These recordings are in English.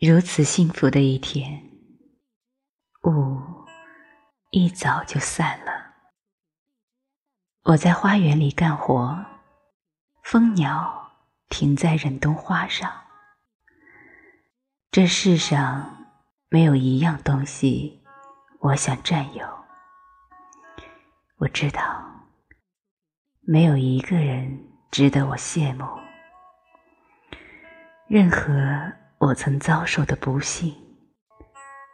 如此幸福的一天，雾一早就散了。我在花园里干活，蜂鸟停在忍冬花上。这世上没有一样东西我想占有。我知道，没有一个人值得我羡慕。任何。我曾遭受的不幸，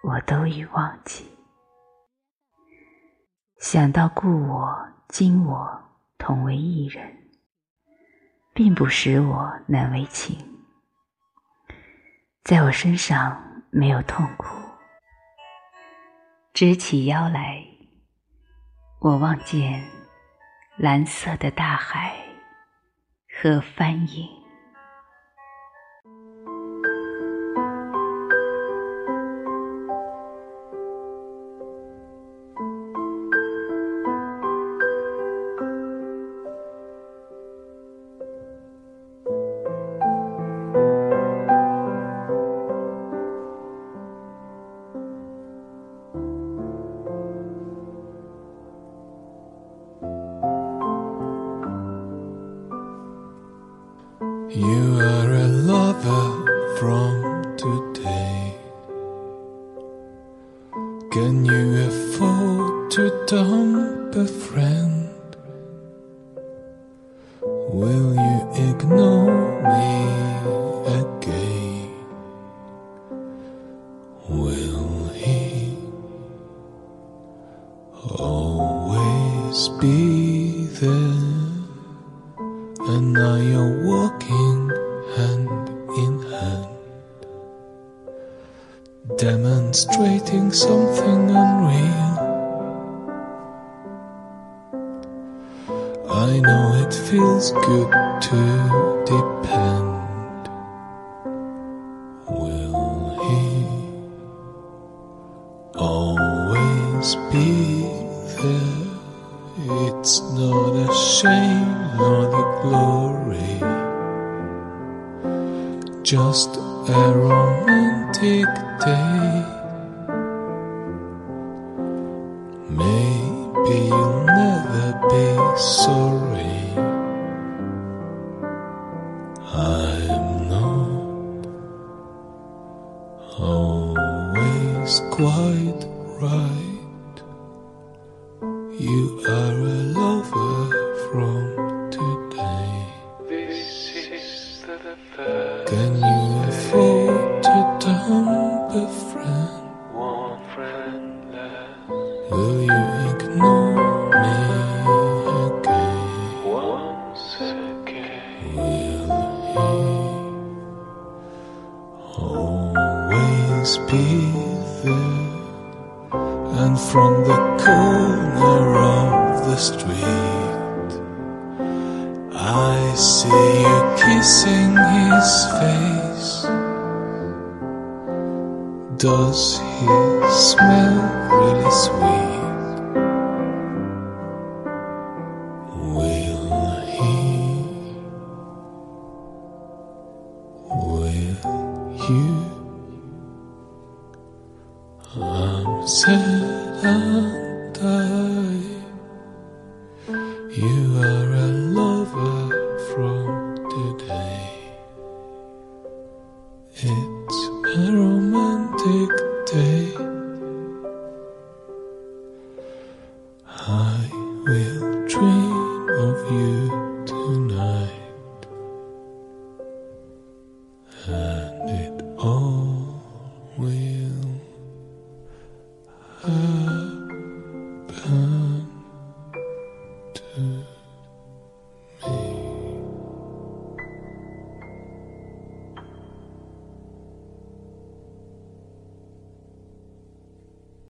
我都已忘记。想到故我、今我同为一人，并不使我难为情。在我身上没有痛苦。直起腰来，我望见蓝色的大海和帆影。You are a lover from today. Can you afford to dump a friend? Will you ignore me again? Will he always be there? And now you're walking hand in hand, demonstrating something unreal. I know it feels good to depend. It's not a shame nor the glory, just a romantic day. Maybe you'll never be sorry. I'm not always quite right. You are a lover from today. This is the Can you afford to dump a friend? One friend. Will you ignore me again? Once again. Will he always be there? And from the corner of the street, I see you kissing his face. Does he smell really sweet? Will he? Will you? I'm sad and I. You are a lover from today. It's a romantic day. I will dream of you tonight, and it all will happen